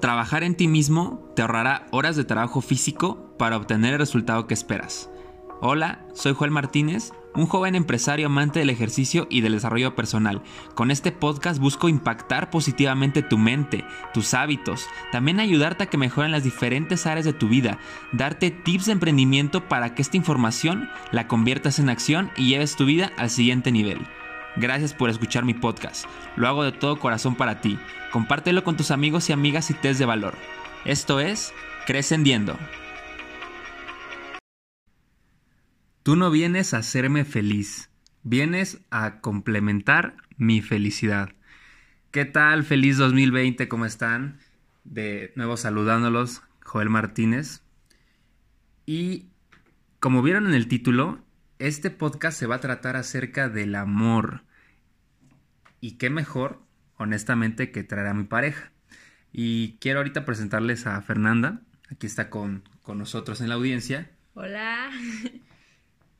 trabajar en ti mismo te ahorrará horas de trabajo físico para obtener el resultado que esperas. Hola, soy Joel Martínez, un joven empresario amante del ejercicio y del desarrollo personal. Con este podcast busco impactar positivamente tu mente, tus hábitos, también ayudarte a que mejoren las diferentes áreas de tu vida, darte tips de emprendimiento para que esta información la conviertas en acción y lleves tu vida al siguiente nivel. Gracias por escuchar mi podcast. Lo hago de todo corazón para ti. Compártelo con tus amigos y amigas y te es de valor. Esto es Crescendiendo. Tú no vienes a hacerme feliz, vienes a complementar mi felicidad. ¿Qué tal? Feliz 2020, ¿cómo están? De nuevo saludándolos, Joel Martínez. Y como vieron en el título, este podcast se va a tratar acerca del amor. Y qué mejor, honestamente, que traer a mi pareja. Y quiero ahorita presentarles a Fernanda. Aquí está con, con nosotros en la audiencia. Hola.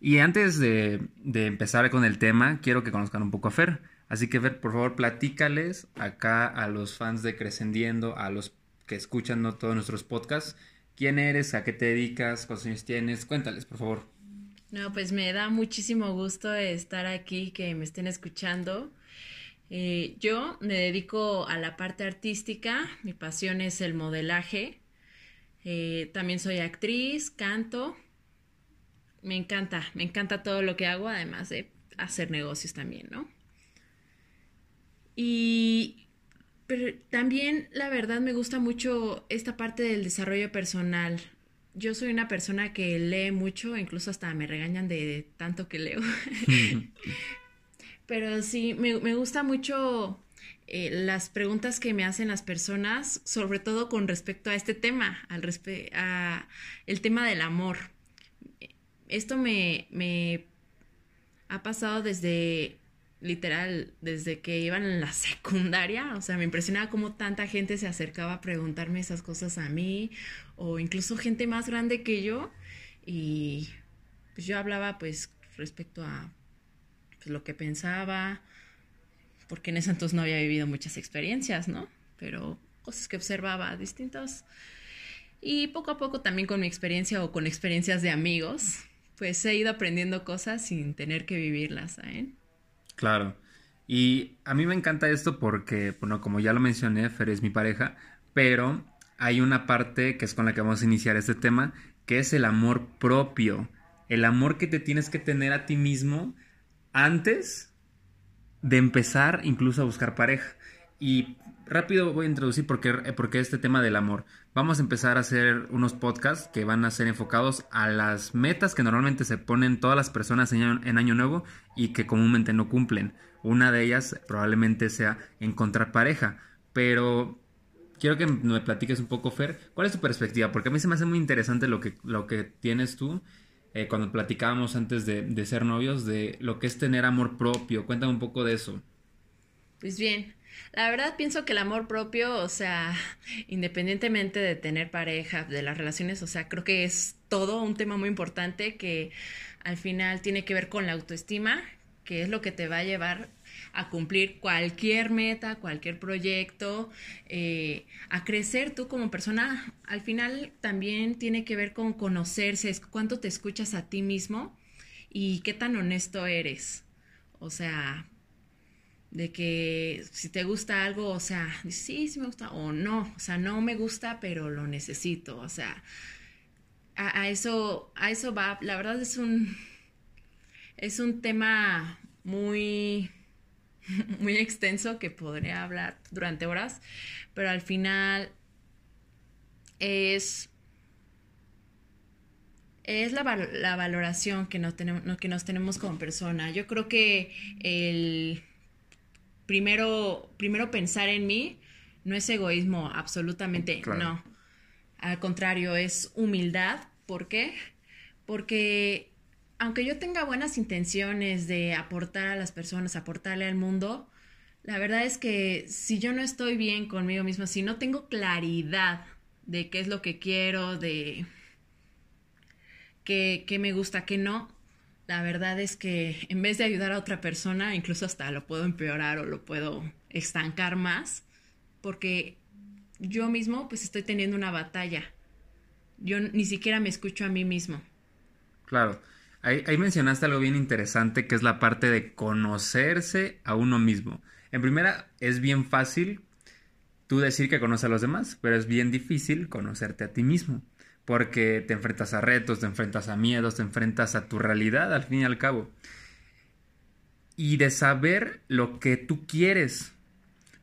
Y antes de, empezar con el tema, quiero que conozcan un poco a Fer. Así que Fer, por favor, platícales acá a los fans de Crescendiendo, a los que escuchan todos nuestros podcasts, quién eres, a qué te dedicas, cuántos años tienes, cuéntales, por favor. No, pues me da muchísimo gusto estar aquí, que me estén escuchando. Eh, yo me dedico a la parte artística, mi pasión es el modelaje. Eh, también soy actriz, canto me encanta, me encanta todo lo que hago, además de hacer negocios también, ¿no? Y pero también, la verdad, me gusta mucho esta parte del desarrollo personal. Yo soy una persona que lee mucho, incluso hasta me regañan de tanto que leo. Pero sí, me, gusta mucho eh, las preguntas que me hacen las personas, sobre todo con respecto a este tema, al a el tema del amor esto me, ha pasado desde, literal, desde que iban en la secundaria, o sea, me impresionaba cómo tanta gente se acercaba a preguntarme esas cosas a mí, o incluso gente más grande que yo, y pues yo hablaba pues respecto a pues, lo que pensaba, porque en ese entonces no había vivido muchas experiencias, ¿no? Pero cosas que observaba distintas. Y poco a poco también con mi experiencia o con experiencias de amigos, pues he ido aprendiendo cosas sin tener que vivirlas, ¿eh? Claro. Y a mí me encanta esto porque, bueno, como ya lo mencioné, Fer es mi pareja, pero hay una parte que es con la que vamos a iniciar este tema, que es el amor propio. El amor que te tienes que tener a ti mismo antes de empezar incluso a buscar pareja. Y rápido voy a introducir por qué, eh, este tema del amor. Vamos a empezar a hacer unos podcasts que van a ser enfocados a las metas que normalmente se ponen todas las personas en año, Nuevo y que comúnmente no cumplen. Una de ellas probablemente sea encontrar pareja. Pero quiero que me platiques un poco, Fer, ¿cuál es tu perspectiva? Porque a mí se me hace muy interesante lo que, lo que tienes tú. Eh, cuando platicábamos antes de, de ser novios, de lo que es tener amor propio. Cuéntame un poco de eso. Pues bien, la verdad pienso que el amor propio, o sea, independientemente de tener pareja, de las relaciones, o sea, creo que es todo un tema muy importante que al final tiene que ver con la autoestima, que es lo que te va a llevar a cumplir cualquier meta, cualquier proyecto, eh, a crecer tú como persona. Al final también tiene que ver con conocerse, es cuánto te escuchas a ti mismo y qué tan honesto eres. O sea, de que si te gusta algo, o sea, sí, sí me gusta, o no, o sea, no me gusta, pero lo necesito, o sea, a, eso, a eso va, la verdad es un, es un tema muy, muy extenso que podría hablar durante horas, pero al final es, es la, la valoración que, no tenemos, que nos tenemos como persona. Yo creo que el primero, primero pensar en mí no es egoísmo, absolutamente no. Al contrario, es humildad. ¿Por qué? Porque aunque yo tenga buenas intenciones de aportar a las personas, aportarle al mundo, la verdad es que si yo no estoy bien conmigo misma, si no tengo claridad de qué es lo que quiero, de qué, qué me gusta, qué no, la verdad es que en vez de ayudar a otra persona, incluso hasta lo puedo empeorar o lo puedo estancar más, porque yo mismo pues estoy teniendo una batalla. Yo ni siquiera me escucho a mí mismo. Claro. Ahí, ahí, mencionaste algo bien interesante que es la parte de conocerse a uno mismo. En primera, es bien fácil tú decir que conoces a los demás, pero es bien difícil conocerte a ti mismo, porque te enfrentas a retos, te enfrentas a miedos, te enfrentas a tu realidad al fin y al cabo. Y de saber lo que tú quieres,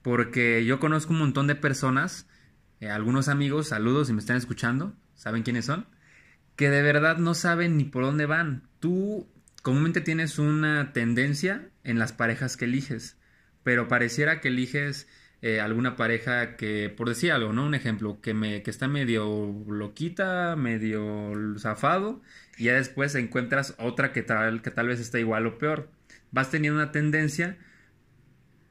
porque yo conozco un montón de personas, eh, algunos amigos, saludos si me están escuchando, ¿saben quiénes son? Que de verdad no saben ni por dónde van. Tú comúnmente tienes una tendencia en las parejas que eliges, pero pareciera que eliges eh, alguna pareja que, por decir algo, ¿no? Un ejemplo, que, me, que está medio loquita, medio zafado, y ya después encuentras otra que tal, que tal vez está igual o peor. Vas teniendo una tendencia,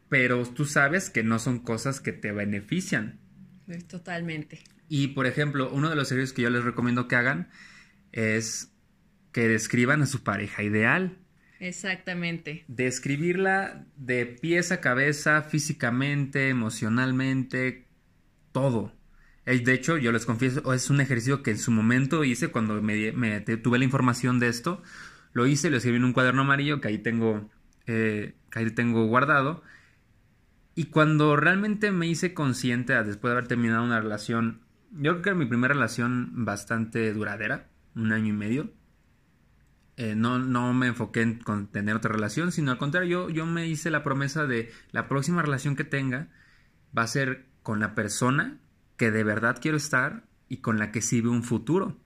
pero tú sabes que no son cosas que te benefician. Totalmente. Y, por ejemplo, uno de los ejercicios que yo les recomiendo que hagan es que describan a su pareja ideal. Exactamente. Describirla de pies a cabeza, físicamente, emocionalmente, todo. De hecho, yo les confieso, es un ejercicio que en su momento hice cuando me, tuve la información de esto. Lo hice, lo escribí en un cuaderno amarillo que ahí tengo, eh, que ahí tengo guardado. Y cuando realmente me hice consciente, después de haber terminado una relación, yo creo que era mi primera relación bastante duradera, un año y medio, eh, no, no me enfoqué en tener otra relación, sino al contrario, yo, yo me hice la promesa de la próxima relación que tenga va a ser con la persona que de verdad quiero estar y con la que sí veo un futuro.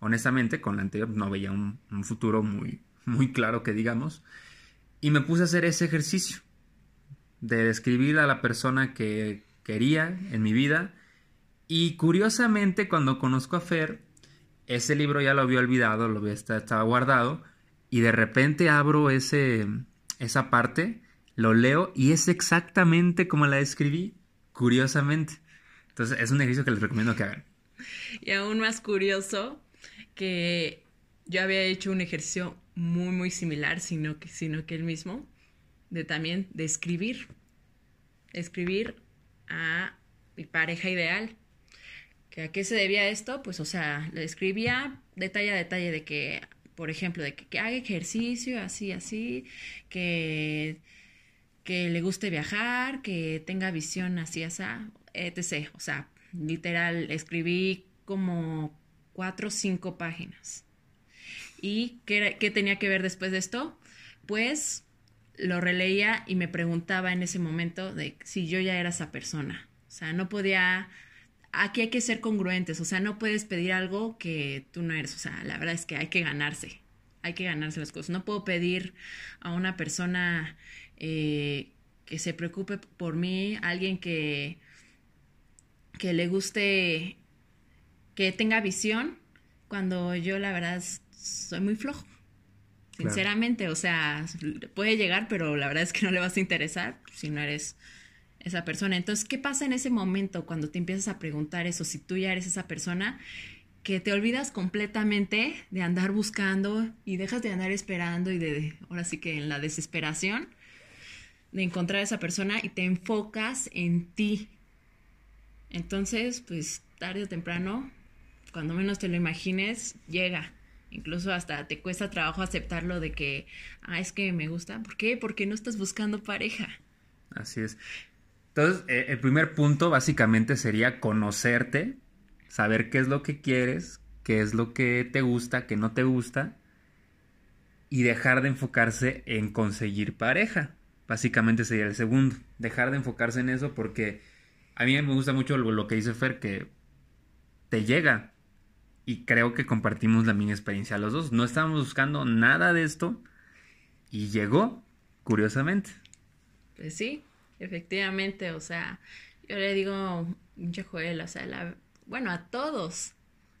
Honestamente, con la anterior no veía un, un futuro muy, muy claro que digamos. Y me puse a hacer ese ejercicio de describir a la persona que quería en mi vida. Y curiosamente, cuando conozco a Fer, ese libro ya lo había olvidado, lo había, estaba guardado, y de repente abro ese, esa parte, lo leo y es exactamente como la escribí, curiosamente. Entonces es un ejercicio que les recomiendo que hagan. Y aún más curioso que yo había hecho un ejercicio muy, muy similar, sino que, sino que el mismo, de también de escribir. Escribir a mi pareja ideal. ¿Que ¿A qué se debía esto? Pues, o sea, le escribía detalle a detalle de que, por ejemplo, de que, haga ejercicio, así, así, que, que le guste viajar, que tenga visión así, así, etc. O sea, literal, escribí como cuatro o cinco páginas. ¿Y qué, qué tenía que ver después de esto? Pues lo releía y me preguntaba en ese momento de si yo ya era esa persona. O sea, no podía aquí hay que ser congruentes, o sea, no puedes pedir algo que tú no eres, o sea, la verdad es que hay que ganarse, hay que ganarse las cosas. No puedo pedir a una persona eh, que se preocupe por mí, alguien que, que le guste, que tenga visión, cuando yo la verdad soy muy flojo. Sinceramente, o sea, puede llegar, pero la verdad es que no le vas a interesar si no eres esa persona. Entonces, ¿qué pasa en ese momento cuando te empiezas a preguntar eso? Si tú ya eres esa persona, que te olvidas completamente de andar buscando y dejas de andar esperando y de, ahora sí que en la desesperación de encontrar a esa persona y te enfocas en ti. Entonces, pues tarde o temprano, cuando menos te lo imagines, llega. Incluso hasta te cuesta trabajo aceptarlo de que, ah, es que me gusta. ¿Por qué? Porque no estás buscando pareja. Así es. Entonces, eh, el primer punto básicamente sería conocerte, saber qué es lo que quieres, qué es lo que te gusta, qué no te gusta, y dejar de enfocarse en conseguir pareja. Básicamente sería el segundo. Dejar de enfocarse en eso porque a mí me gusta mucho lo, que dice Fer, que te llega. Y creo que compartimos la misma experiencia los dos. No estábamos buscando nada de esto y llegó, curiosamente. Pues sí, Efectivamente, o sea, yo le digo, mucho Joel, o sea, la, bueno, a todos,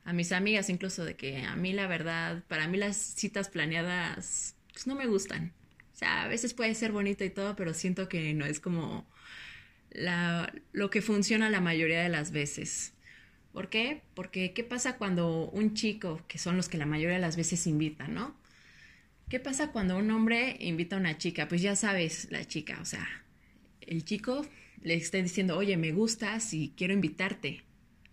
a mis amigas incluso, de que a mí la verdad, para mí las citas planeadas, pues no me gustan. O sea, a veces puede ser bonito y todo, pero siento que no es como la, lo que funciona la mayoría de las veces. ¿Por qué? Porque ¿qué pasa cuando un chico, que son los que la mayoría de las veces invitan, ¿no? ¿Qué pasa cuando un hombre invita a una chica? Pues ya sabes, la chica, o sea, el chico le esté diciendo, oye, me gustas y quiero invitarte.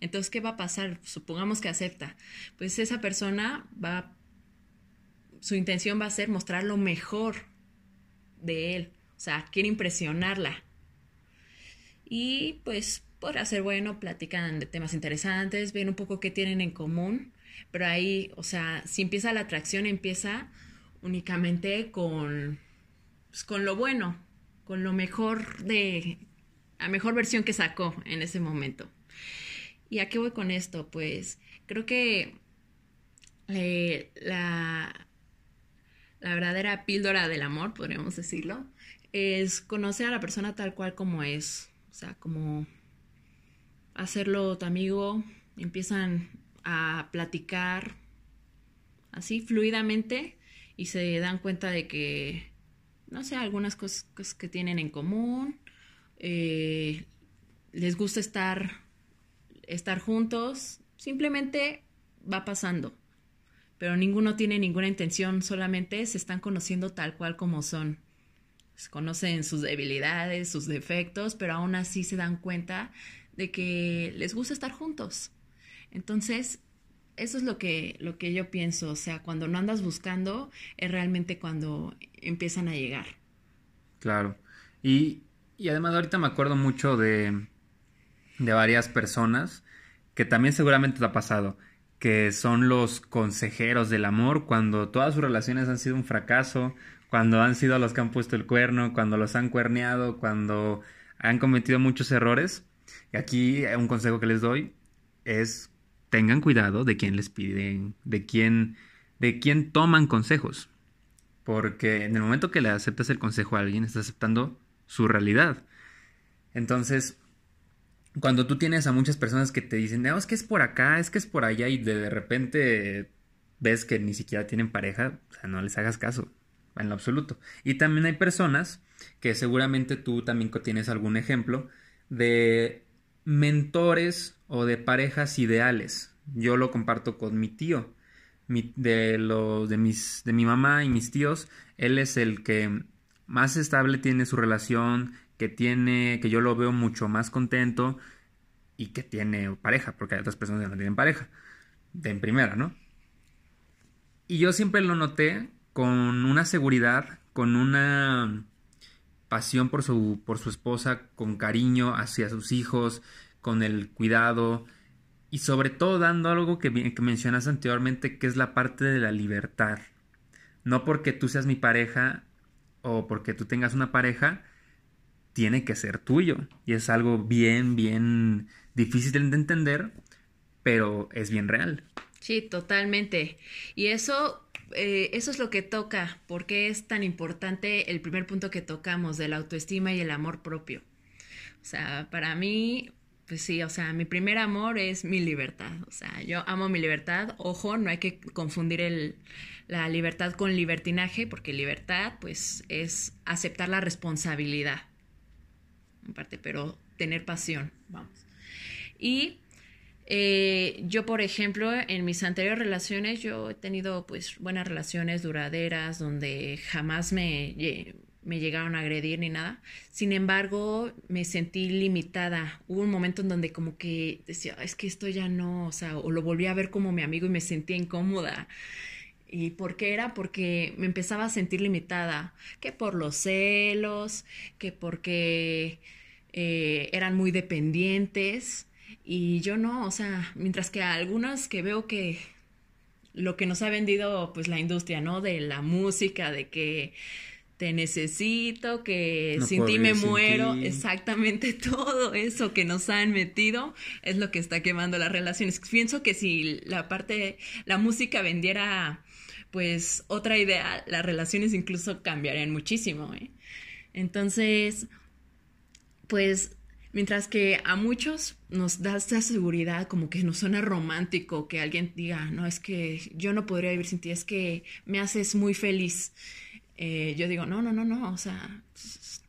Entonces, ¿qué va a pasar? Supongamos que acepta. Pues esa persona va, su intención va a ser mostrar lo mejor de él. O sea, quiere impresionarla. Y pues por hacer bueno, platican de temas interesantes, ven un poco qué tienen en común, pero ahí, o sea, si empieza la atracción, empieza únicamente con, pues, con lo bueno, con lo mejor de, la mejor versión que sacó en ese momento. ¿Y a qué voy con esto? Pues creo que eh, la, la verdadera píldora del amor, podríamos decirlo, es conocer a la persona tal cual como es. O sea, como hacerlo tu amigo, empiezan a platicar así fluidamente y se dan cuenta de que, no sé, algunas cosas que tienen en común, eh, les gusta estar, estar juntos, simplemente va pasando, pero ninguno tiene ninguna intención, solamente se están conociendo tal cual como son. Se conocen sus debilidades, sus defectos, pero aún así se dan cuenta de que les gusta estar juntos. Entonces, eso es lo que, lo que yo pienso, o sea, cuando no andas buscando es realmente cuando empiezan a llegar. Claro. Y, y además ahorita me acuerdo mucho de, de varias personas que también seguramente te ha pasado, que son los consejeros del amor cuando todas sus relaciones han sido un fracaso, cuando han sido los que han puesto el cuerno, cuando los han cuerneado, cuando han cometido muchos errores. Y aquí un consejo que les doy es tengan cuidado de quién les piden, de quién, de quién toman consejos. Porque en el momento que le aceptas el consejo a alguien, estás aceptando su realidad. Entonces, cuando tú tienes a muchas personas que te dicen, es que es por acá, es que es por allá, y de repente ves que ni siquiera tienen pareja, o sea, no les hagas caso, en lo absoluto. Y también hay personas que seguramente tú también tienes algún ejemplo de mentores o de parejas ideales. Yo lo comparto con mi tío, de, los de, mis, de mi mamá y mis tíos. Él es el que más estable tiene su relación, que tiene, que yo lo veo mucho más contento y que tiene pareja, porque hay otras personas que no tienen pareja, de en primera, ¿no? Y yo siempre lo noté con una seguridad, con una pasión por su, por su esposa, con cariño hacia sus hijos, con el cuidado y sobre todo dando algo que, que mencionas anteriormente, que es la parte de la libertad. No porque tú seas mi pareja o porque tú tengas una pareja, tiene que ser tuyo. Y es algo bien, bien difícil de entender, pero es bien real. Sí, totalmente. Y eso eh, eso es lo que toca, porque es tan importante el primer punto que tocamos de la autoestima y el amor propio. O sea, para mí, pues sí, o sea, mi primer amor es mi libertad. O sea, yo amo mi libertad. Ojo, no hay que confundir el, la libertad con libertinaje, porque libertad, pues, es aceptar la responsabilidad. En parte, pero tener pasión, vamos. Y eh, yo, por ejemplo, en mis anteriores relaciones, yo he tenido pues buenas relaciones duraderas donde jamás me, me llegaron a agredir ni nada. Sin embargo, me sentí limitada. Hubo un momento en donde como que decía, es que esto ya no, o sea, o lo volví a ver como mi amigo y me sentía incómoda. ¿Y por qué era? Porque me empezaba a sentir limitada, que por los celos, que porque eh, eran muy dependientes y yo no, o sea, mientras que a algunas que veo que lo que nos ha vendido pues la industria, ¿no? De la música, de que te necesito, que sin ti me muero, exactamente todo eso que nos han metido es lo que está quemando las relaciones. Pienso que si la parte, la música vendiera pues otra idea, las relaciones incluso cambiarían muchísimo, ¿eh? Entonces, pues Mientras que a muchos nos da esa seguridad, como que nos suena romántico, que alguien diga, no, es que yo no podría vivir sin ti, es que me haces muy feliz. Eh, yo digo, no, no, no, no, o sea,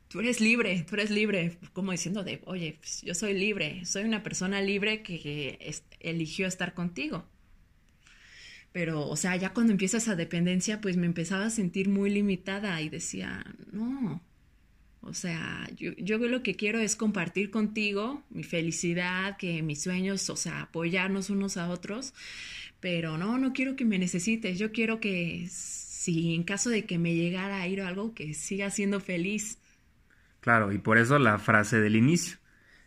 tú eres libre, tú eres libre, como diciendo de, oye, pues, yo soy libre, soy una persona libre que, eligió estar contigo. Pero, o sea, ya cuando empieza esa dependencia, pues me empezaba a sentir muy limitada y decía, no, O sea, yo, yo lo que quiero es compartir contigo mi felicidad, que mis sueños, o sea, apoyarnos unos a otros, pero no, no quiero que me necesites, yo quiero que si en caso de que me llegara a ir algo, que siga siendo feliz. Claro, y por eso la frase del inicio,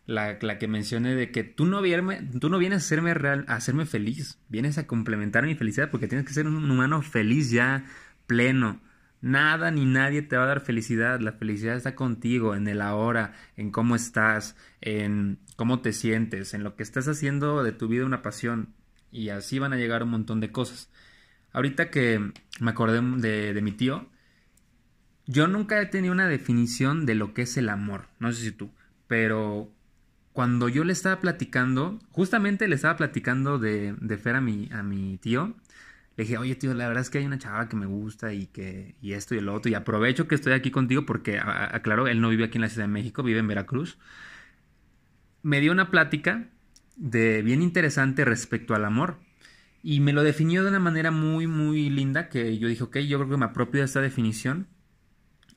la, la que mencioné de que tú no, no vienes a hacerme, real, a hacerme feliz, vienes a complementar mi felicidad porque tienes que ser un humano feliz ya, pleno. Nada ni nadie te va a dar felicidad, la felicidad está contigo, en el ahora, en cómo estás, en cómo te sientes, en lo que estás haciendo de tu vida una pasión. Y así van a llegar un montón de cosas. Ahorita que me acordé de, mi tío, yo nunca he tenido una definición de lo que es el amor, no sé si tú, pero cuando yo le estaba platicando, justamente le estaba platicando de, Fer a mi, tío, le dije, oye tío, la verdad es que hay una chava que me gusta y que y esto y el otro, y aprovecho que estoy aquí contigo porque, aclaro, él no vive aquí en la Ciudad de México, vive en Veracruz. Me dio una plática de bien interesante respecto al amor. Y me lo definió de una manera muy, muy linda que yo dije, ok, yo creo que me apropio de esta definición.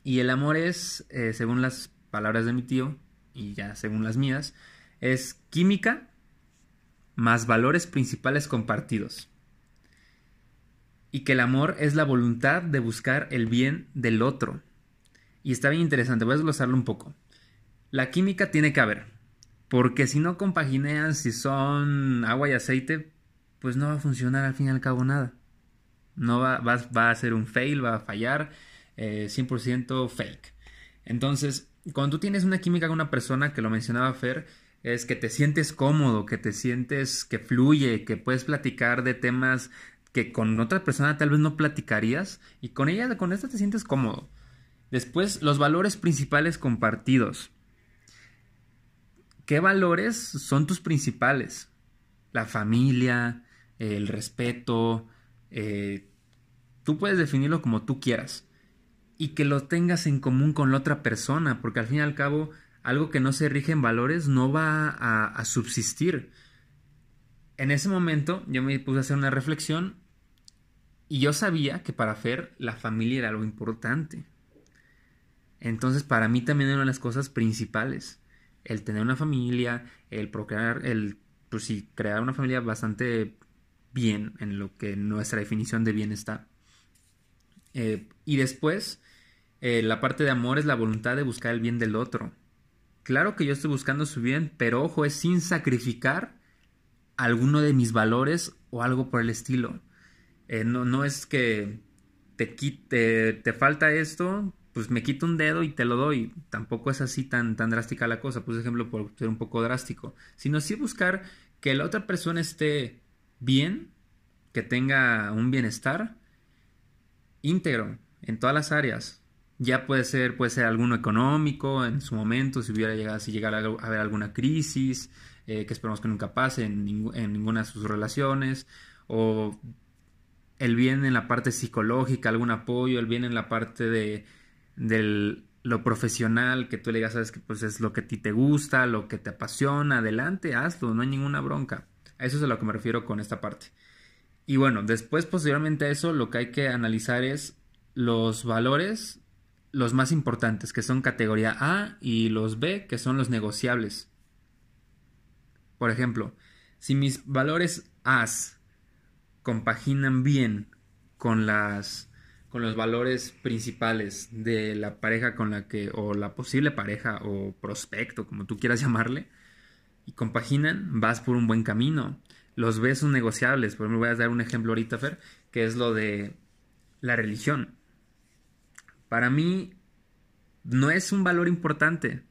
Y el amor es, eh, según las palabras de mi tío, y ya según las mías, es química más valores principales compartidos. Y que el amor es la voluntad de buscar el bien del otro. Y está bien interesante, voy a desglosarlo un poco. La química tiene que haber, porque si no compaginean, si son agua y aceite, pues no va a funcionar al fin y al cabo nada. No va, va, a ser un fail, va a fallar, 100% eh, fake. Entonces, cuando tú tienes una química con una persona, que lo mencionaba Fer, es que te sientes cómodo, que te sientes que fluye, que puedes platicar de temas que con otra persona tal vez no platicarías y con ella, con esta te sientes cómodo. Después, los valores principales compartidos. ¿Qué valores son tus principales? La familia, el respeto, eh, tú puedes definirlo como tú quieras y que lo tengas en común con la otra persona, porque al fin y al cabo algo que no se rige en valores no va a, subsistir. En ese momento yo me puse a hacer una reflexión y yo sabía que para Fer la familia era algo importante. Entonces para mí también eran las cosas principales. El tener una familia, el procrear, el pues sí, crear una familia bastante bien en lo que nuestra definición de bien está. Eh, y después, eh, la parte de amor es la voluntad de buscar el bien del otro. Claro que yo estoy buscando su bien, pero ojo, es sin sacrificar alguno de mis valores o algo por el estilo. Eh, no, no es que te, quite, te falta esto, pues me quito un dedo y te lo doy. Tampoco es así tan, tan drástica la cosa, por ejemplo, por ser un poco drástico. Sino sí buscar que la otra persona esté bien, que tenga un bienestar íntegro en todas las áreas. Ya puede ser, puede ser alguno económico en su momento, si hubiera llegado, si llegara a haber alguna crisis, eh, que esperamos que nunca pase en, ninguna de sus relaciones, o el bien en la parte psicológica, algún apoyo, el bien en la parte de lo profesional, que tú le digas, sabes que pues es lo que a ti te gusta, lo que te apasiona, adelante, hazlo, no hay ninguna bronca. A eso es a lo que me refiero con esta parte. Y bueno, después, posteriormente a eso, lo que hay que analizar es los valores, los más importantes, que son categoría A, y los B, que son los negociables. Por ejemplo, si mis valores A compaginan bien con las con los valores principales de la pareja con la que o la posible pareja o prospecto, como tú quieras llamarle, y compaginan, vas por un buen camino los besos negociables. Por ejemplo, voy a dar un ejemplo ahorita, Fer, que es lo de la religión. Para mí no es un valor importante.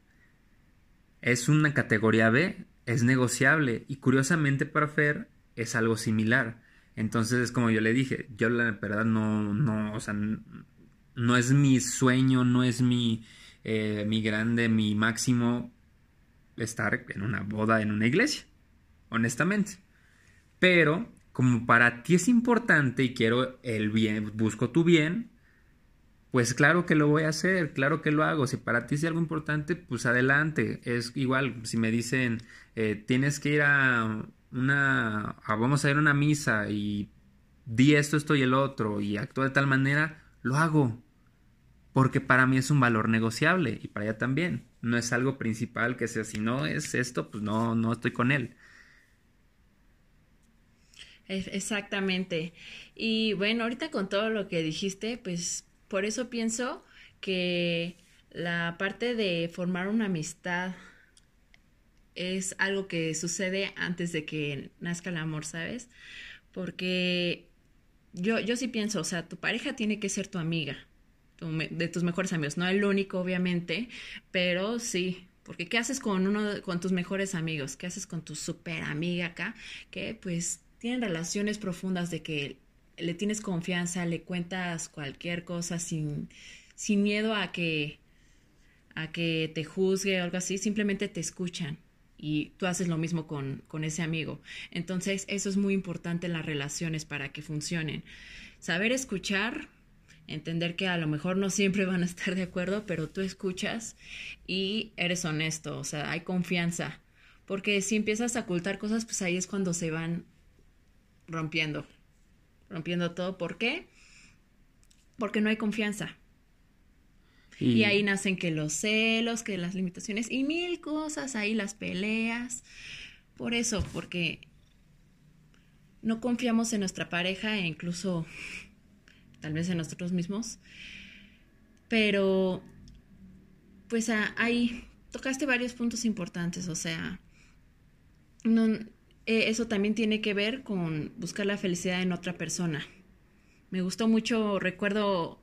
Es una categoría B, es negociable y curiosamente para Fer es algo similar. Entonces es como yo le dije, yo la verdad no, no, o sea, no es mi sueño, no es mi, eh, mi grande, mi máximo estar en una boda en una iglesia, honestamente. Pero como para ti es importante y quiero el bien, busco tu bien, pues claro que lo voy a hacer, claro que lo hago. Si para ti es algo importante, pues adelante. Es igual, si me dicen, eh, tienes que ir a una, vamos a ir a una misa y di esto, esto y el otro y actúa de tal manera, lo hago. porque para mí es un valor negociable y para ella también. No es algo principal que sea, si no es esto, pues no, no estoy con él. Exactamente. Y bueno, ahorita con todo lo que dijiste, pues por eso pienso que la parte de formar una amistad es algo que sucede antes de que nazca el amor, ¿sabes? Porque yo, yo sí pienso, o sea, tu pareja tiene que ser tu amiga, de tus mejores amigos, no el único, obviamente, pero sí, porque ¿qué haces con uno, con tus mejores amigos? ¿Qué haces con tu super amiga acá? Que pues tienen relaciones profundas de que le tienes confianza, le cuentas cualquier cosa sin, sin miedo a que, a que te juzgue o algo así, simplemente te escuchan y tú haces lo mismo con, con ese amigo. Entonces, eso es muy importante en las relaciones para que funcionen. Saber escuchar, entender que a lo mejor no siempre van a estar de acuerdo, pero tú escuchas y eres honesto, o sea, hay confianza. Porque si empiezas a ocultar cosas, pues ahí es cuando se van rompiendo, rompiendo todo. ¿Por qué? Porque no hay confianza. Y, ahí nacen que los celos, que las limitaciones y mil cosas, ahí las peleas. Por eso, porque no confiamos en nuestra pareja e incluso tal vez en nosotros mismos. Pero, pues ahí tocaste varios puntos importantes, o sea, no, eh, eso también tiene que ver con buscar la felicidad en otra persona. Me gustó mucho, recuerdo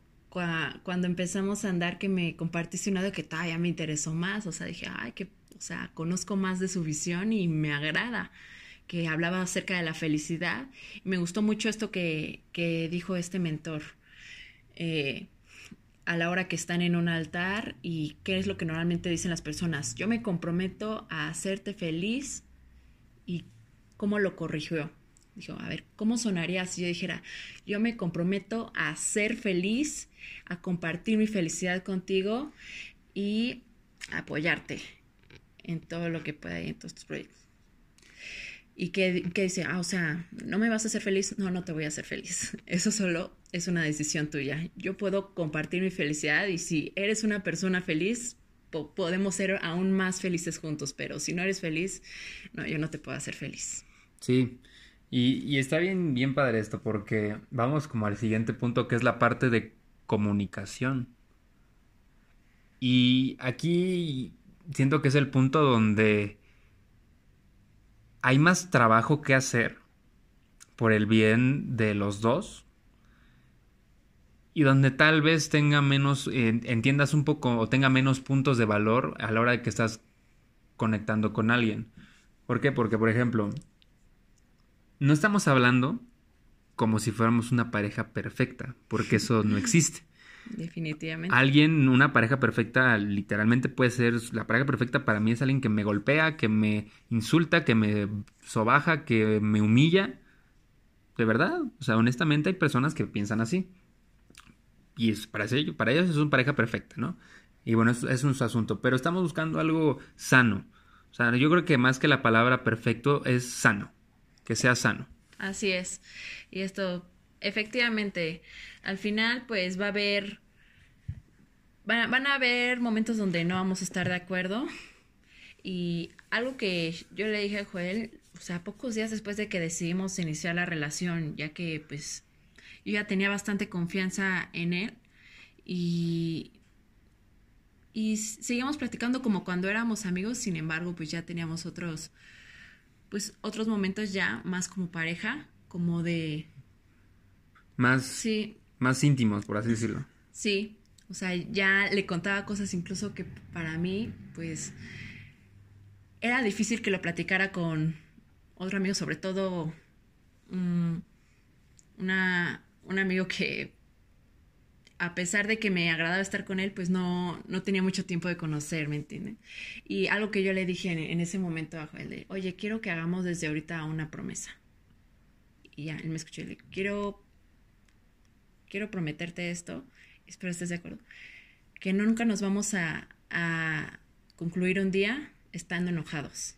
cuando empezamos a andar que me compartiste una de que ya me interesó más, o sea, dije, ay, que, o sea, conozco más de su visión y me agrada que hablaba acerca de la felicidad. Me gustó mucho esto que, que dijo este mentor. Eh, a la hora que están en un altar y qué es lo que normalmente dicen las personas. Yo me comprometo a hacerte feliz y cómo lo corrigió. Dijo, a ver, ¿cómo sonaría si yo dijera, yo me comprometo a ser feliz, a compartir mi felicidad contigo y apoyarte en todo lo que pueda en todos tus proyectos? Y que, que dice, ah, o sea, ¿no me vas a hacer feliz? No, no te voy a hacer feliz. Eso solo es una decisión tuya. Yo puedo compartir mi felicidad y si eres una persona feliz, podemos ser aún más felices juntos, pero si no eres feliz, no, yo no te puedo hacer feliz. Sí, y, está bien, bien padre esto, porque vamos como al siguiente punto, que es la parte de comunicación. Y aquí siento que es el punto donde hay más trabajo que hacer por el bien de los dos y donde tal vez tenga menos, entiendas un poco o tenga menos puntos de valor a la hora de que estás conectando con alguien. ¿Por qué? Porque, por ejemplo, no estamos hablando como si fuéramos una pareja perfecta, porque eso no existe. Definitivamente. Alguien, una pareja perfecta, literalmente puede ser, la pareja perfecta para mí es alguien que me golpea, que me insulta, que me sobaja, que me humilla. De verdad, o sea, honestamente hay personas que piensan así. Y es, para, ellos, para ellos es una pareja perfecta, ¿no? Y bueno, es, es un asunto, pero estamos buscando algo sano. O sea, yo creo que más que la palabra perfecto es sano que sea sano. Así es. Y esto, efectivamente, al final, pues va a haber, van, van a haber momentos donde no vamos a estar de acuerdo. Y algo que yo le dije a Joel, o sea, pocos días después de que decidimos iniciar la relación, ya que pues yo ya tenía bastante confianza en él y, y seguíamos platicando como cuando éramos amigos, sin embargo, pues ya teníamos otros pues otros momentos ya más como pareja, como de... Más... Sí. Más íntimos, por así decirlo. Sí, o sea, ya le contaba cosas incluso que para mí, pues, era difícil que lo platicara con otro amigo, sobre todo mm, una, un amigo que a pesar de que me agradaba estar con él, pues no, no tenía mucho tiempo de conocer, ¿me entienden? Y algo que yo le dije en, ese momento a Joel, oye, quiero que hagamos desde ahorita una promesa. Y ya, él me escuchó y le quiero, quiero prometerte esto, espero estés de acuerdo, que nunca nos vamos a, a concluir un día estando enojados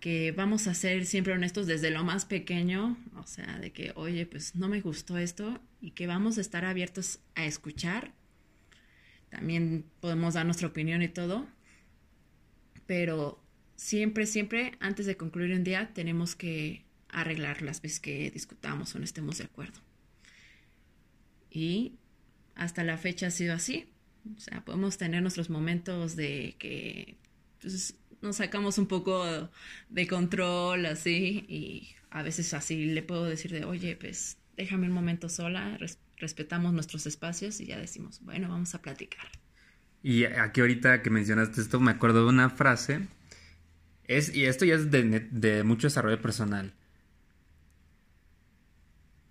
que vamos a ser siempre honestos desde lo más pequeño, o sea, de que, oye, pues no me gustó esto y que vamos a estar abiertos a escuchar también podemos dar nuestra opinión y todo, pero siempre, siempre, antes de concluir un día, tenemos que arreglar las veces que discutamos o no estemos de acuerdo. Y hasta la fecha ha sido así. O sea, podemos tener nuestros momentos de que pues, nos sacamos un poco de control, así, y a veces así le puedo decir de, oye, pues déjame un momento sola, respetamos nuestros espacios y ya decimos, bueno, vamos a platicar. Y aquí ahorita que mencionaste esto, me acuerdo de una frase, es, y esto ya es de, de mucho desarrollo personal.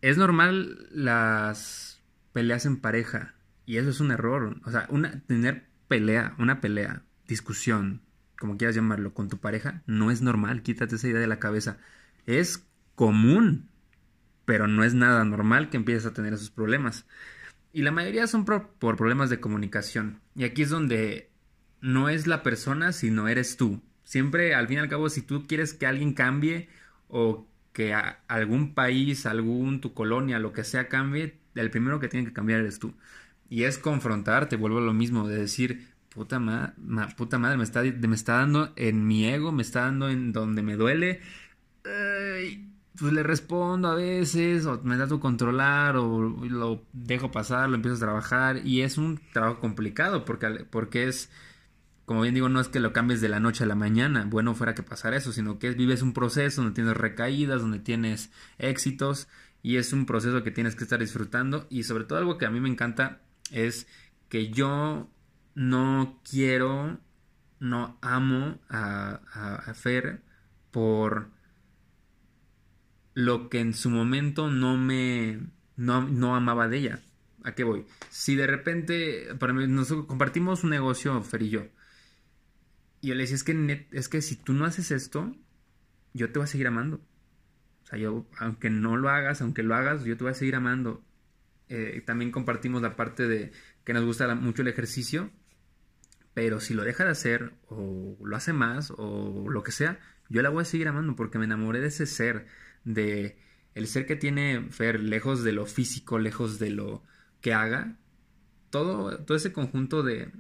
Es normal las peleas en pareja, y eso es un error. O sea, una, tener pelea, una pelea, discusión, como quieras llamarlo, con tu pareja, no es normal. Quítate esa idea de la cabeza. Es común, pero no es nada normal que empieces a tener esos problemas. Y la mayoría son por, problemas de comunicación. Y aquí es donde no es la persona, sino eres tú. Siempre, al fin y al cabo, si tú quieres que alguien cambie o que algún país, algún tu colonia, lo que sea cambie, el primero que tiene que cambiar eres tú. Y es confrontarte, vuelvo a lo mismo, de decir, puta, puta madre, me está, me está dando en mi ego, me está dando en donde me duele. pues le respondo a veces, o me da tu controlar, o lo dejo pasar, lo empiezo a trabajar. Y es un trabajo complicado, porque, porque es, como bien digo, no es que lo cambies de la noche a la mañana, bueno fuera que pasar eso, sino que vives un proceso donde tienes recaídas, donde tienes éxitos, y es un proceso que tienes que estar disfrutando. Y sobre todo algo que a mí me encanta es que yo no quiero, no amo a, Fer por lo que en su momento no me, no, amaba de ella. ¿A qué voy? Si de repente, para mí, nosotros compartimos un negocio, Fer y yo, y yo le decía, es que, es que si tú no haces esto, yo te voy a seguir amando. Sea, yo, aunque no lo hagas, aunque lo hagas, yo te voy a seguir amando. Eh, también compartimos la parte de que nos gusta mucho el ejercicio, pero si lo deja de hacer o lo hace más o lo que sea, yo la voy a seguir amando porque me enamoré de ese ser, de el ser que tiene Fer, lejos de lo físico, lejos de lo que haga, todo, todo ese conjunto de,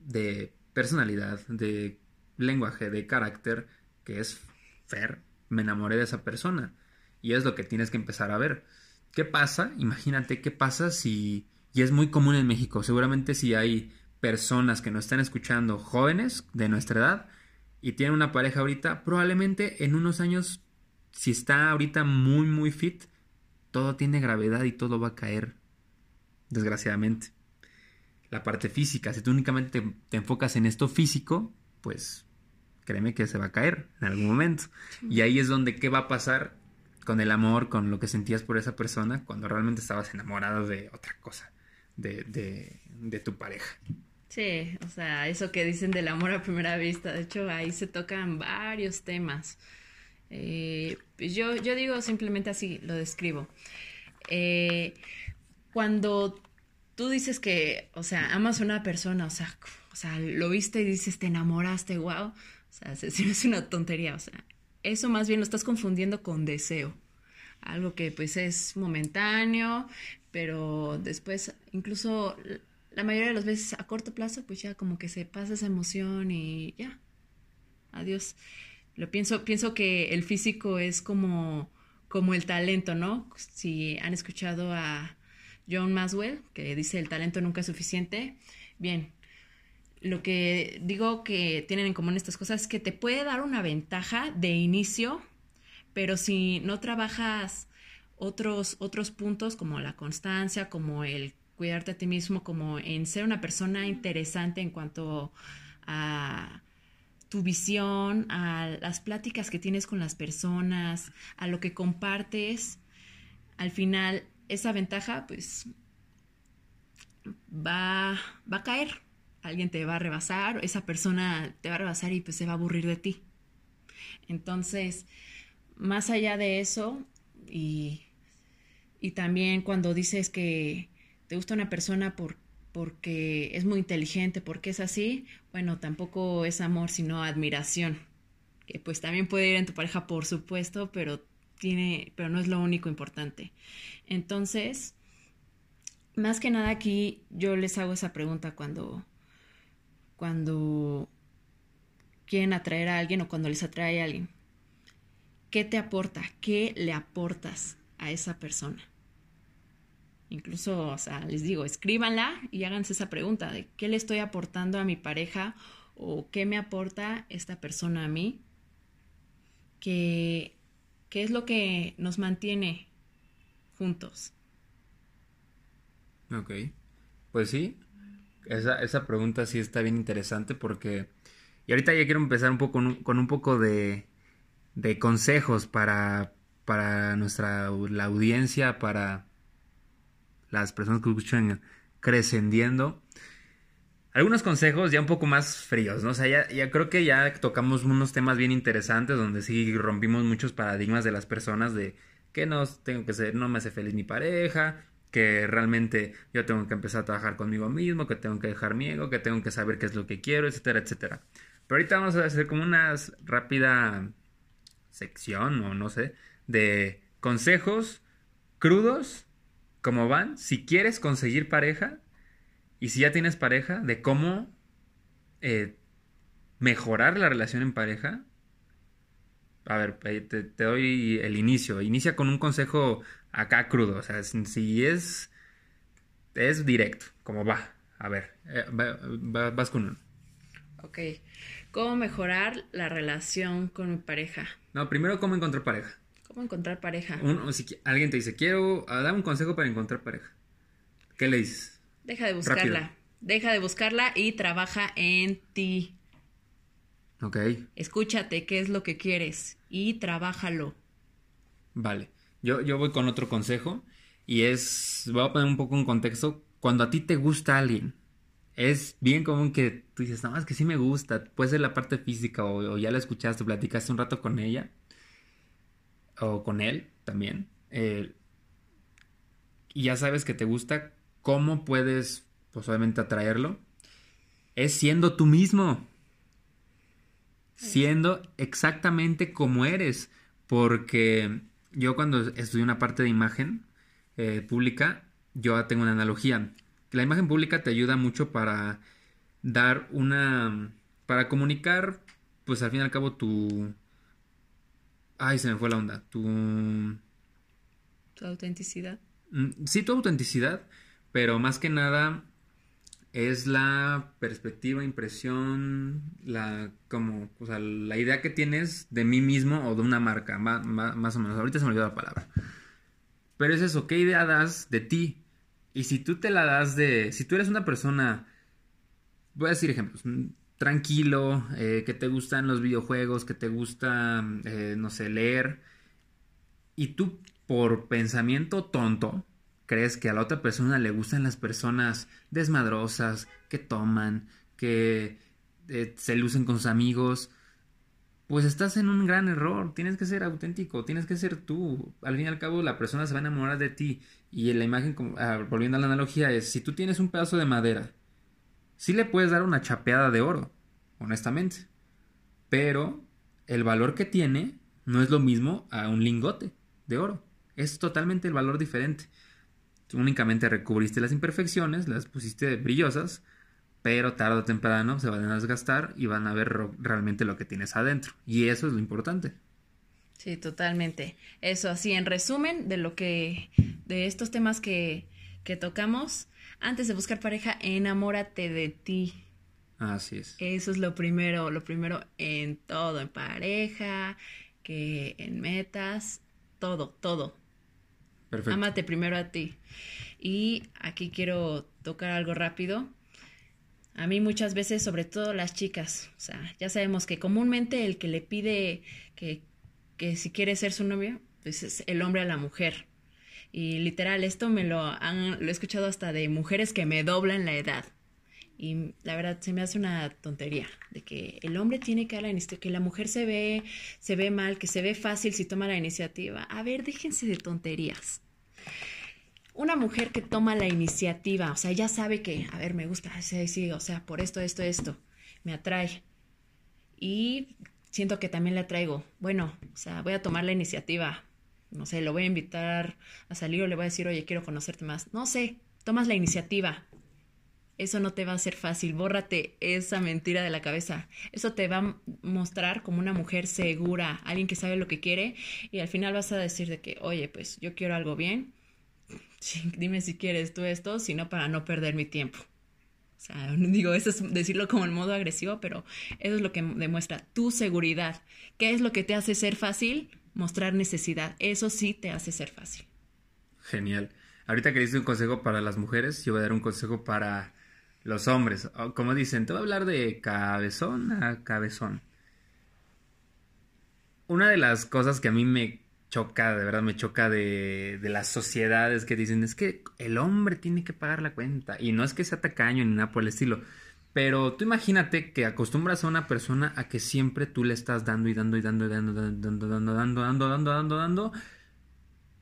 de personalidad, de lenguaje, de carácter que es Fer, me enamoré de esa persona. Y es lo que tienes que empezar a ver. ¿Qué pasa? Imagínate qué pasa si, y es muy común en México, seguramente si hay personas que nos están escuchando, jóvenes de nuestra edad, y tienen una pareja ahorita, probablemente en unos años, si está ahorita muy, muy fit, todo tiene gravedad y todo va a caer, desgraciadamente. La parte física, si tú únicamente te, te enfocas en esto físico, pues créeme que se va a caer en algún momento. Y ahí es donde, ¿qué va a pasar? Con el amor, con lo que sentías por esa persona, cuando realmente estabas enamorado de otra cosa, de, de, tu pareja. Sí, o sea, eso que dicen del amor a primera vista, de hecho ahí se tocan varios temas. Eh, yo, yo digo simplemente así, lo describo. Eh, cuando tú dices que, o sea, amas a una persona, o sea, o sea, lo viste y dices, te enamoraste, wow, o sea, es una tontería, o sea, eso más bien lo estás confundiendo con deseo. Algo que pues es momentáneo, pero después incluso la mayoría de las veces a corto plazo pues ya como que se pasa esa emoción y ya. Adiós. Lo pienso, pienso que el físico es como, como el talento, ¿no? Si han escuchado a John Maswell, que dice el talento nunca es suficiente, bien, lo que digo que tienen en común estas cosas es que te puede dar una ventaja de inicio, pero si no trabajas otros, otros puntos como la constancia, como el cuidarte a ti mismo, como en ser una persona interesante en cuanto a tu visión, a las pláticas que tienes con las personas, a lo que compartes, al final esa ventaja pues va, va a caer alguien te va a rebasar, esa persona te va a rebasar y pues se va a aburrir de ti. Entonces, más allá de eso, y, y también cuando dices que te gusta una persona por, porque es muy inteligente, porque es así, bueno, tampoco es amor, sino admiración. Que pues también puede ir en tu pareja, por supuesto, pero tiene, pero no es lo único importante. Entonces, más que nada aquí yo les hago esa pregunta cuando cuando quieren atraer a alguien o cuando les atrae a alguien. ¿Qué te aporta? ¿Qué le aportas a esa persona? Incluso, o sea, les digo, escríbanla y háganse esa pregunta de qué le estoy aportando a mi pareja o qué me aporta esta persona a mí. ¿Qué, qué es lo que nos mantiene juntos? Ok, pues sí, esa, esa pregunta sí está bien interesante porque... Y ahorita ya quiero empezar un poco con un, con un poco de, de consejos para, para nuestra la audiencia, para las personas que escuchan creciendo. Algunos consejos ya un poco más fríos, ¿no? O sea, ya, ya, creo que ya tocamos unos temas bien interesantes donde sí rompimos muchos paradigmas de las personas de que no tengo que ser, no me hace feliz mi pareja, que realmente yo tengo que empezar a trabajar conmigo mismo, que tengo que dejar mi ego, que tengo que saber qué es lo que quiero, etcétera, etcétera. Pero ahorita vamos a hacer como una rápida sección o no sé, de consejos crudos, como van, si quieres conseguir pareja y si ya tienes pareja, de cómo eh, mejorar la relación en pareja. A ver, te, te, doy el inicio. Inicia con un consejo acá crudo. O sea, si es. Es directo, como va. A ver, eh, vas con uno. Ok. ¿Cómo mejorar la relación con mi pareja? No, primero, ¿cómo encontrar pareja? ¿Cómo encontrar pareja? si alguien te dice, quiero, ah, dar un consejo para encontrar pareja. ¿Qué le dices? Deja de buscarla. Deja de buscarla y trabaja en ti. Ok. Escúchate qué es lo que quieres y trabájalo. Vale. Yo, yo voy con otro consejo y es, voy a poner un poco un contexto. Cuando a ti te gusta alguien, es bien común que tú dices, no, es que sí me gusta, puede ser la parte física o, ya la escuchaste, platicaste un rato con ella o con él también. Eh, y ya sabes que te gusta, ¿cómo puedes, pues obviamente, atraerlo? Es siendo tú mismo. Siendo exactamente como eres. Porque yo cuando estudié una parte de imagen eh, pública, yo tengo una analogía la imagen pública te ayuda mucho para dar una, para comunicar, pues al fin y al cabo tu, ay, se me fue la onda, tu... Tu autenticidad. Mm, sí, tu autenticidad, pero más que nada es la perspectiva, impresión, la como, o sea, la idea que tienes de mí mismo o de una marca, más, más o menos. Ahorita se me olvidó la palabra. Pero es eso, ¿qué idea das de ti? Y si tú te la das de, si tú eres una persona, voy a decir ejemplos, mm, tranquilo, eh, que te gustan los videojuegos, que te gusta, eh, no sé, leer, y tú por pensamiento tonto crees que a la otra persona le gustan las personas desmadrosas, que toman, que eh, se lucen con sus amigos, pues estás en un gran error. Tienes que ser auténtico, tienes que ser tú. Al fin y al cabo, la persona se va a enamorar de ti. Y la imagen, ah, volviendo a la analogía, es si tú tienes un pedazo de madera, sí le puedes dar una chapeada de oro, honestamente. Pero el valor que tiene no es lo mismo a un lingote de oro. Es totalmente el valor diferente. Únicamente recubriste las imperfecciones, las pusiste brillosas, pero tarde o temprano se van a desgastar y van a ver realmente lo que tienes adentro. Y eso es lo importante. Sí, totalmente. Eso así, en resumen de lo que, de estos temas que, que tocamos, antes de buscar pareja, enamórate de ti. Así es. Eso es lo primero, lo primero en todo, en pareja, que en metas, todo, todo. Perfecto. Ámate primero a ti. Y aquí quiero tocar algo rápido a mí muchas veces, sobre todo las chicas, o sea, ya sabemos que comúnmente el que le pide que, que si quiere ser su novio, pues es el hombre a la mujer. Y literal, esto me lo han lo he escuchado hasta de mujeres que me doblan la edad. Y la verdad se me hace una tontería de que el hombre tiene que dar la iniciativa, que la mujer se ve, se ve mal, que se ve fácil si toma la iniciativa. A ver, déjense de tonterías una mujer que toma la iniciativa, o sea, ya sabe que, a ver, me gusta, sí, sí, o sea, por esto, esto, esto, me atrae. Y siento que también le atraigo. Bueno, o sea, voy a tomar la iniciativa. No sé, lo voy a invitar a salir o le voy a decir, oye, quiero conocerte más. No sé, tomas la iniciativa. Eso no te va a ser fácil. Bórrate esa mentira de la cabeza. Eso te va a mostrar como una mujer segura, alguien que sabe lo que quiere y al final vas a decir de que, oye, pues yo quiero algo bien. dime si quieres tú esto, sino para no perder mi tiempo. O sea, digo, eso es decirlo como en modo agresivo, pero eso es lo que demuestra tu seguridad. ¿Qué es lo que te hace ser fácil? Mostrar necesidad. Eso sí te hace ser fácil. Genial. Ahorita que diste un consejo para las mujeres, yo voy a dar un consejo para los hombres. Como dicen, te voy a hablar de cabezón a cabezón. Una de las cosas que a mí me choca, de verdad me choca de, las sociedades que dicen es que el hombre tiene que pagar la cuenta. Y no es que sea tacaño ni nada por el estilo. Pero tú imagínate que acostumbras a una persona a que siempre tú le estás dando y dando y dando y dando, dando, dando, dando, dando, dando, dando, dando, dando,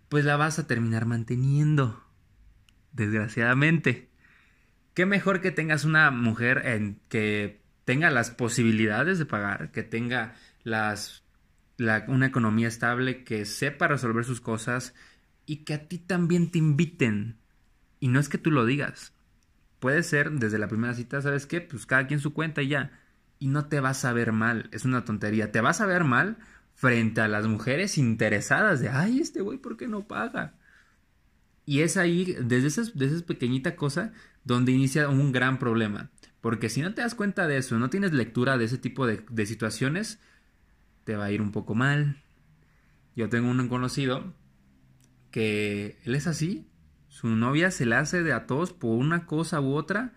pues la vas a terminar manteniendo. Desgraciadamente. Qué mejor que tengas una mujer en que tenga las posibilidades de pagar, que tenga las una economía estable, que sepa resolver sus cosas y que a ti también te inviten. Y no es que tú lo digas. Puede ser desde la primera cita, ¿sabes qué? Pues cada quien su cuenta y ya. Y no te vas a ver mal. Es una tontería. Te vas a ver mal frente a las mujeres interesadas de, ay, este güey, ¿por qué no paga? Y es ahí, desde esa, desde esa pequeñita cosa, donde inicia un gran problema. Porque si no te das cuenta de eso, no tienes lectura de ese tipo de, de situaciones, te va a ir un poco mal. Yo tengo un conocido que él es así, su novia se le hace de a todos por una cosa u otra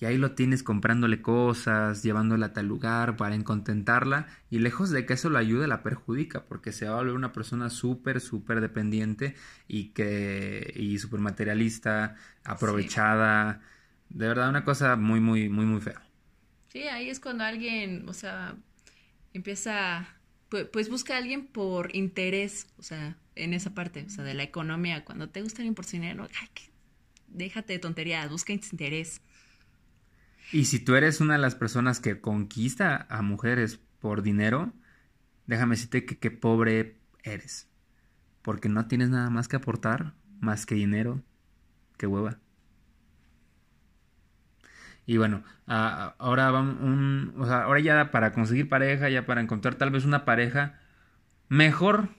y ahí lo tienes comprándole cosas, llevándola a tal lugar para contentarla y lejos de que eso lo ayude la perjudica porque se va a volver una persona súper, súper dependiente y que y súper materialista, aprovechada, de verdad una cosa muy, muy, muy, muy fea. Sí, ahí es cuando alguien, o sea, empieza, pues, pues, busca a alguien por interés, o sea, en esa parte, o sea, de la economía. Cuando te gusta alguien por dinero, déjate de tonterías, busca interés. Y si tú eres una de las personas que conquista a mujeres por dinero, déjame decirte que qué pobre eres. Porque no tienes nada más que aportar, más que dinero, que hueva. Y bueno, ahora un, o sea, ahora ya para conseguir pareja, ya para encontrar tal vez una pareja mejor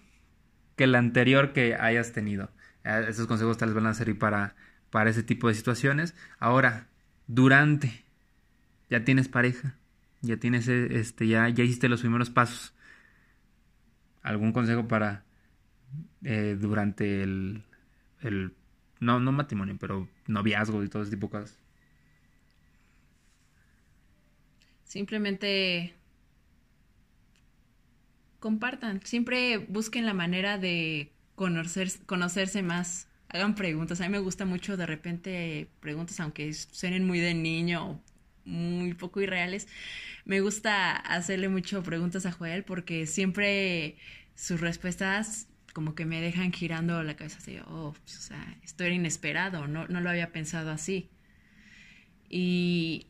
que la anterior que hayas tenido. Esos consejos tal vez van a servir para, para ese tipo de situaciones. Ahora, durante, ya tienes pareja, ya tienes, este, ya, ya hiciste los primeros pasos. ¿Algún consejo para eh, durante el, el, no, no matrimonio, pero noviazgo y todo ese tipo de cosas? Simplemente compartan, siempre busquen la manera de conocer, conocerse más, hagan preguntas. A mí me gusta mucho de repente preguntas, aunque suenen muy de niño muy poco irreales. Me gusta hacerle mucho preguntas a Joel porque siempre sus respuestas como que me dejan girando la cabeza así, oh, pues, o sea, esto era inesperado, no, no lo había pensado así. Y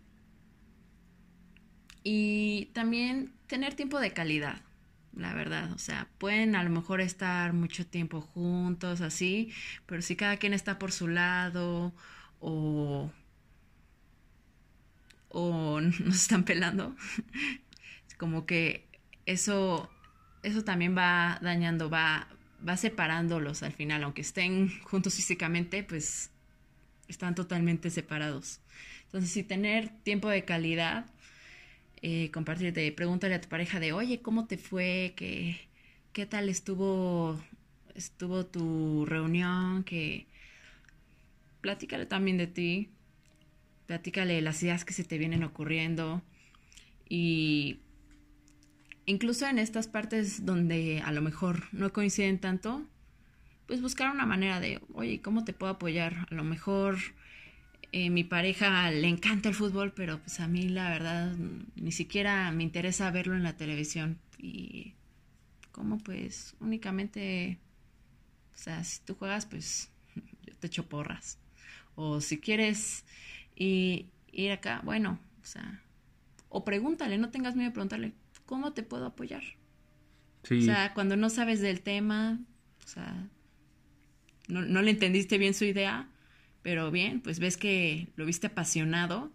y también tener tiempo de calidad, la verdad. O sea, pueden a lo mejor estar mucho tiempo juntos, así, pero si cada quien está por su lado o, o nos están pelando, como que eso, eso también va dañando, va, va separándolos al final, aunque estén juntos físicamente, pues están totalmente separados. Entonces, si tener tiempo de calidad, eh, compartirte, pregúntale a tu pareja de, oye, ¿cómo te fue? ¿Qué, qué tal estuvo, estuvo tu reunión? Que platícale también de ti, platícale las ideas que se te vienen ocurriendo y incluso en estas partes donde a lo mejor no coinciden tanto, pues buscar una manera de, oye, ¿cómo te puedo apoyar? A lo mejor eh, mi pareja le encanta el fútbol, pero pues a mí la verdad ni siquiera me interesa verlo en la televisión. Y como pues únicamente, o sea, si tú juegas, pues yo te echo porras. O si quieres ir acá, bueno, o sea, o pregúntale, no tengas miedo de preguntarle, ¿cómo te puedo apoyar? O sea, cuando no sabes del tema, o sea, no, no le entendiste bien su idea, Pero bien, pues ves que lo viste apasionado,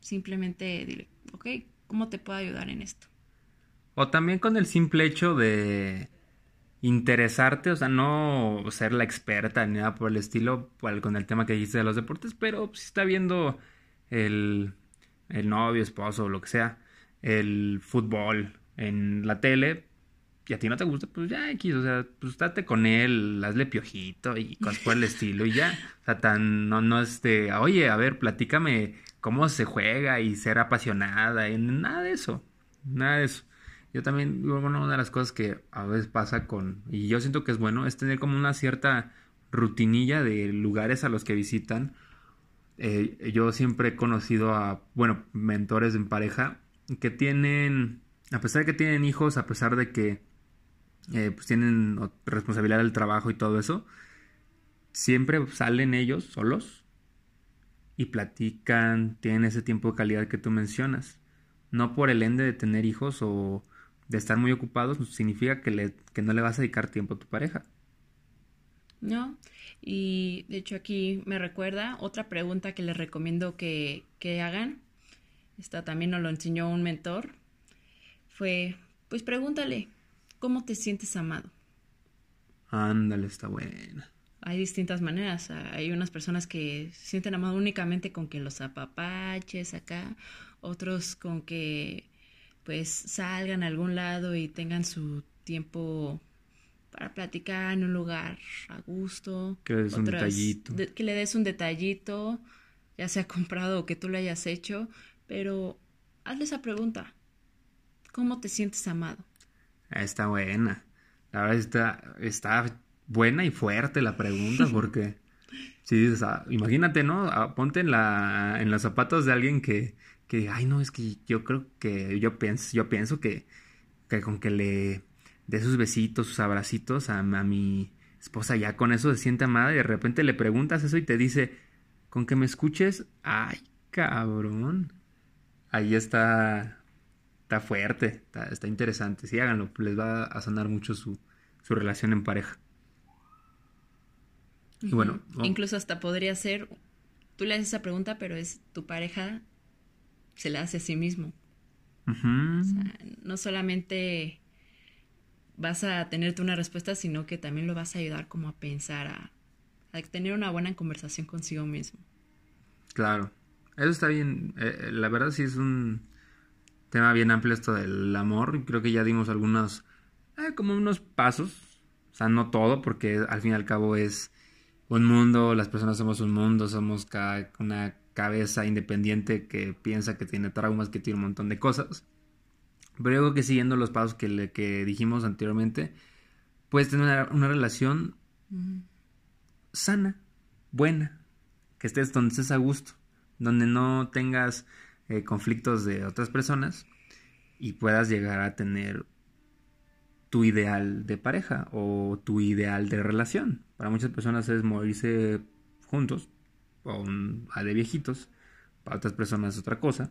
simplemente dile, ok, ¿cómo te puedo ayudar en esto? O también con el simple hecho de interesarte, o sea, no ser la experta ni nada por el estilo, con el tema que dijiste de los deportes, pero si está viendo el, el novio, esposo lo que sea, el fútbol en la tele, y a ti no te gusta, pues ya X, o sea, pues date con él, hazle piojito y cosas por el estilo y ya. O sea, tan, no, no este, oye, a ver, platícame cómo se juega y ser apasionada, y nada de eso, nada de eso. Yo también, bueno, una de las cosas que a veces pasa con, y yo siento que es bueno, es tener como una cierta rutinilla de lugares a los que visitan. Eh, yo siempre he conocido a, bueno, mentores en pareja que tienen, a pesar de que tienen hijos, a pesar de que eh, pues tienen responsabilidad del trabajo y todo eso, siempre salen ellos solos y platican, tienen ese tiempo de calidad que tú mencionas. No por el ende de tener hijos o de estar muy ocupados pues, significa que, le, que no le vas a dedicar tiempo a tu pareja. No, y de hecho aquí me recuerda otra pregunta que les recomiendo que, que hagan. Esta también nos lo enseñó un mentor. Fue, pues pregúntale, ¿cómo te sientes amado? Ándale, está buena. Hay distintas maneras. Hay unas personas que se sienten amados únicamente con que los apapaches acá, otros con que pues salgan a algún lado y tengan su tiempo para platicar en un lugar a gusto. Que le des un detallito. que le des un detallito, ya sea comprado o que tú lo hayas hecho, pero hazle esa pregunta. ¿Cómo te sientes amado? Está buena. La verdad está, está buena y fuerte la pregunta porque si imagínate, ¿no? Ah, ponte en la en los zapatos de alguien que que, ay, no, es que yo creo que, yo pienso, yo pienso que, que con que le dé sus besitos, sus abracitos a, a, mi esposa, ya con eso se siente amada y de repente le preguntas eso y te dice, con que me escuches, ay, cabrón. Ahí está, está fuerte, está, interesante. Sí, háganlo, les va a sonar mucho su, su relación en pareja. Y bueno. Incluso hasta podría ser, tú le haces esa pregunta, pero es tu pareja se la hace a sí mismo. no solamente vas a tenerte una respuesta, sino que también lo vas a ayudar como a pensar, a, tener una buena conversación consigo mismo. Claro, eso está bien. Eh, eh, la verdad sí es un tema bien amplio esto del amor. Creo que ya dimos algunos, eh, como unos pasos. O sea, no todo, porque al fin y al cabo es un mundo, las personas somos un mundo, somos cada, una cabeza independiente que piensa que tiene traumas, que tiene un montón de cosas. Pero yo creo que siguiendo los pasos que, le, que dijimos anteriormente, puedes tener una, relación sana, buena, que estés donde estés a gusto, donde no tengas eh, conflictos de otras personas y puedas llegar a tener tu ideal de pareja o tu ideal de relación. Para muchas personas es morirse juntos, o un, a de viejitos, para otras personas es otra cosa,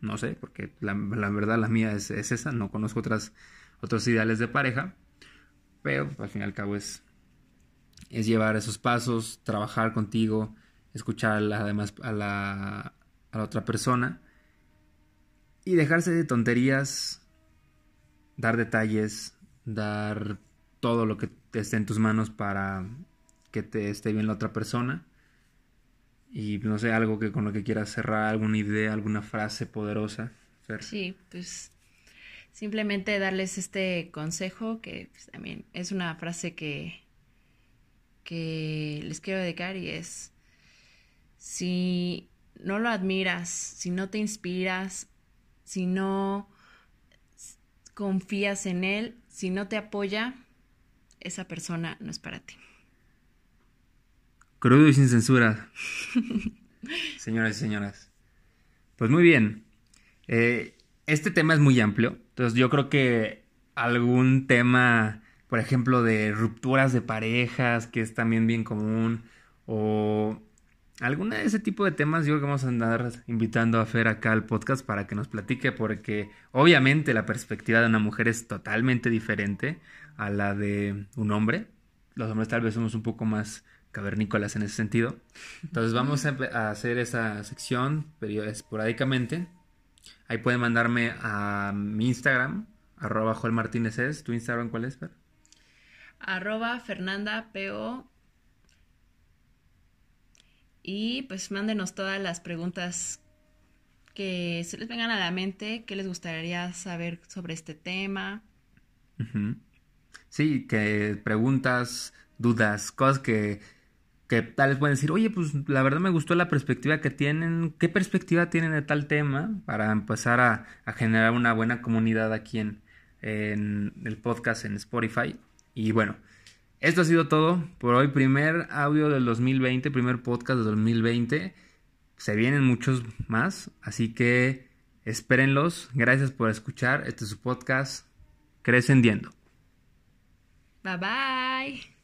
no sé, porque la, verdad la mía es, esa, no conozco otras, otros ideales de pareja, pero al fin y al cabo es, es llevar esos pasos, trabajar contigo, escuchar además a la, a la otra persona y dejarse de tonterías, dar detalles, dar todo lo que esté en tus manos para que te esté bien la otra persona y no sé, algo que con lo que quieras cerrar, alguna idea, alguna frase poderosa. Sí, pues simplemente darles este consejo que pues, también es una frase que, que les quiero dedicar y es, si no lo admiras, si no te inspiras, si no confías en él, si no te apoya, esa persona no es para ti. Crudo y sin censura. Señoras y señoras. Pues muy bien. Eh, este tema es muy amplio. Entonces yo creo que algún tema, por ejemplo, de rupturas de parejas, que es también bien común, o alguna de ese tipo de temas, yo creo que vamos a andar invitando a Fer acá al podcast para que nos platique, porque obviamente la perspectiva de una mujer es totalmente diferente a la de un hombre. Los hombres tal vez somos un poco más cavernícolas en ese sentido. Entonces vamos a, hacer esa sección esporádicamente. Ahí pueden mandarme a mi Instagram, arroba Joel Martínez es. ¿Tu Instagram cuál es, Fer? Arroba Fernanda P.O. Y pues mándenos todas las preguntas que se les vengan a la mente, qué les gustaría saber sobre este tema. Sí, que preguntas, dudas, cosas que, que tal vez pueden decir, oye, pues la verdad me gustó la perspectiva que tienen, ¿qué perspectiva tienen de tal tema? Para empezar a, generar una buena comunidad aquí en, en el podcast en Spotify. Y bueno, esto ha sido todo por hoy. Primer audio del 2020, primer podcast del 2020. Se vienen muchos más, así que espérenlos. Gracias por escuchar. Este es su podcast Crescendiendo. Bye bye.